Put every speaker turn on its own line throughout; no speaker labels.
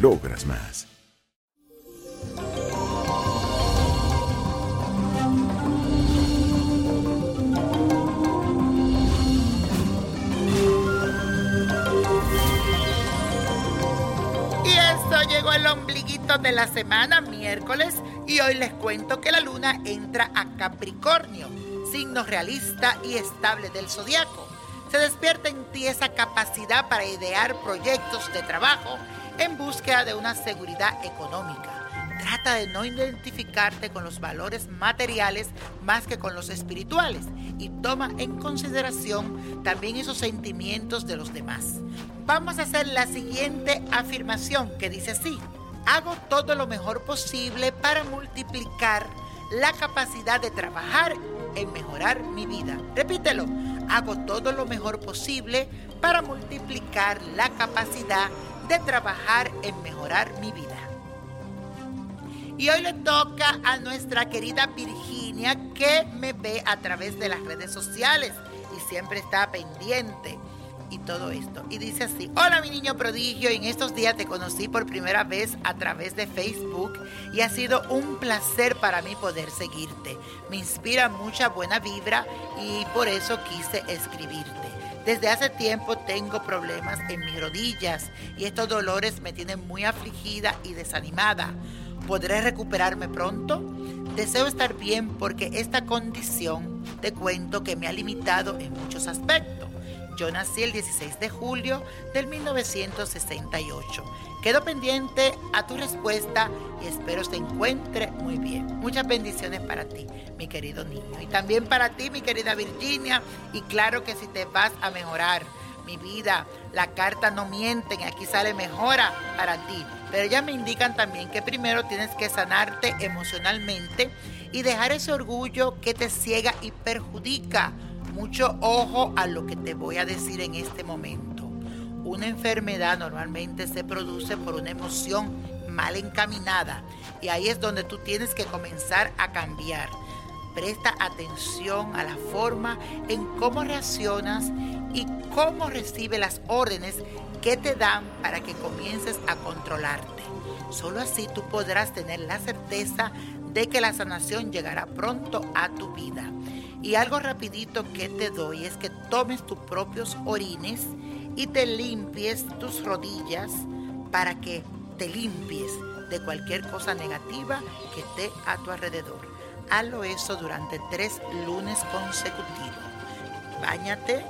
logras más.
Y esto llegó el ombliguito de la semana, miércoles, y hoy les cuento que la luna entra a Capricornio, signo realista y estable del zodiaco. Se despierta en ti esa capacidad para idear proyectos de trabajo en búsqueda de una seguridad económica. Trata de no identificarte con los valores materiales más que con los espirituales y toma en consideración también esos sentimientos de los demás. Vamos a hacer la siguiente afirmación que dice así. Hago todo lo mejor posible para multiplicar la capacidad de trabajar en mejorar mi vida. Repítelo. Hago todo lo mejor posible para multiplicar la capacidad de trabajar en mejorar mi vida. Y hoy le toca a nuestra querida Virginia que me ve a través de las redes sociales y siempre está pendiente y todo esto. Y dice así, hola mi niño prodigio, en estos días te conocí por primera vez a través de Facebook y ha sido un placer para mí poder seguirte. Me inspira mucha buena vibra y por eso quise escribirte. Desde hace tiempo tengo problemas en mis rodillas y estos dolores me tienen muy afligida y desanimada. ¿Podré recuperarme pronto? Deseo estar bien porque esta condición te cuento que me ha limitado en muchos aspectos. Yo nací el 16 de julio del 1968. Quedo pendiente a tu respuesta y espero se encuentre muy bien. Muchas bendiciones para ti, mi querido niño. Y también para ti, mi querida Virginia. Y claro que si te vas a mejorar, mi vida, la carta no mienten, aquí sale mejora para ti. Pero ya me indican también que primero tienes que sanarte emocionalmente y dejar ese orgullo que te ciega y perjudica. Mucho ojo a lo que te voy a decir en este momento. Una enfermedad normalmente se produce por una emoción mal encaminada y ahí es donde tú tienes que comenzar a cambiar. Presta atención a la forma en cómo reaccionas y cómo recibe las órdenes que te dan para que comiences a controlarte. Solo así tú podrás tener la certeza de que la sanación llegará pronto a tu vida. Y algo rapidito que te doy es que tomes tus propios orines y te limpies tus rodillas para que te limpies de cualquier cosa negativa que esté a tu alrededor. Hazlo eso durante tres lunes consecutivos. Báñate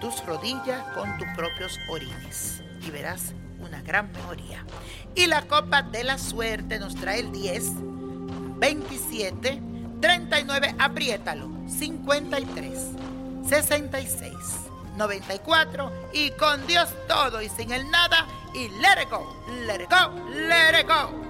tus rodillas con tus propios orines y verás una gran mejoría. Y la copa de la suerte nos trae el 10, 27, 39, apriétalo, 53, 66, 94 y con Dios todo y sin el nada y let it go, let it go, let it go.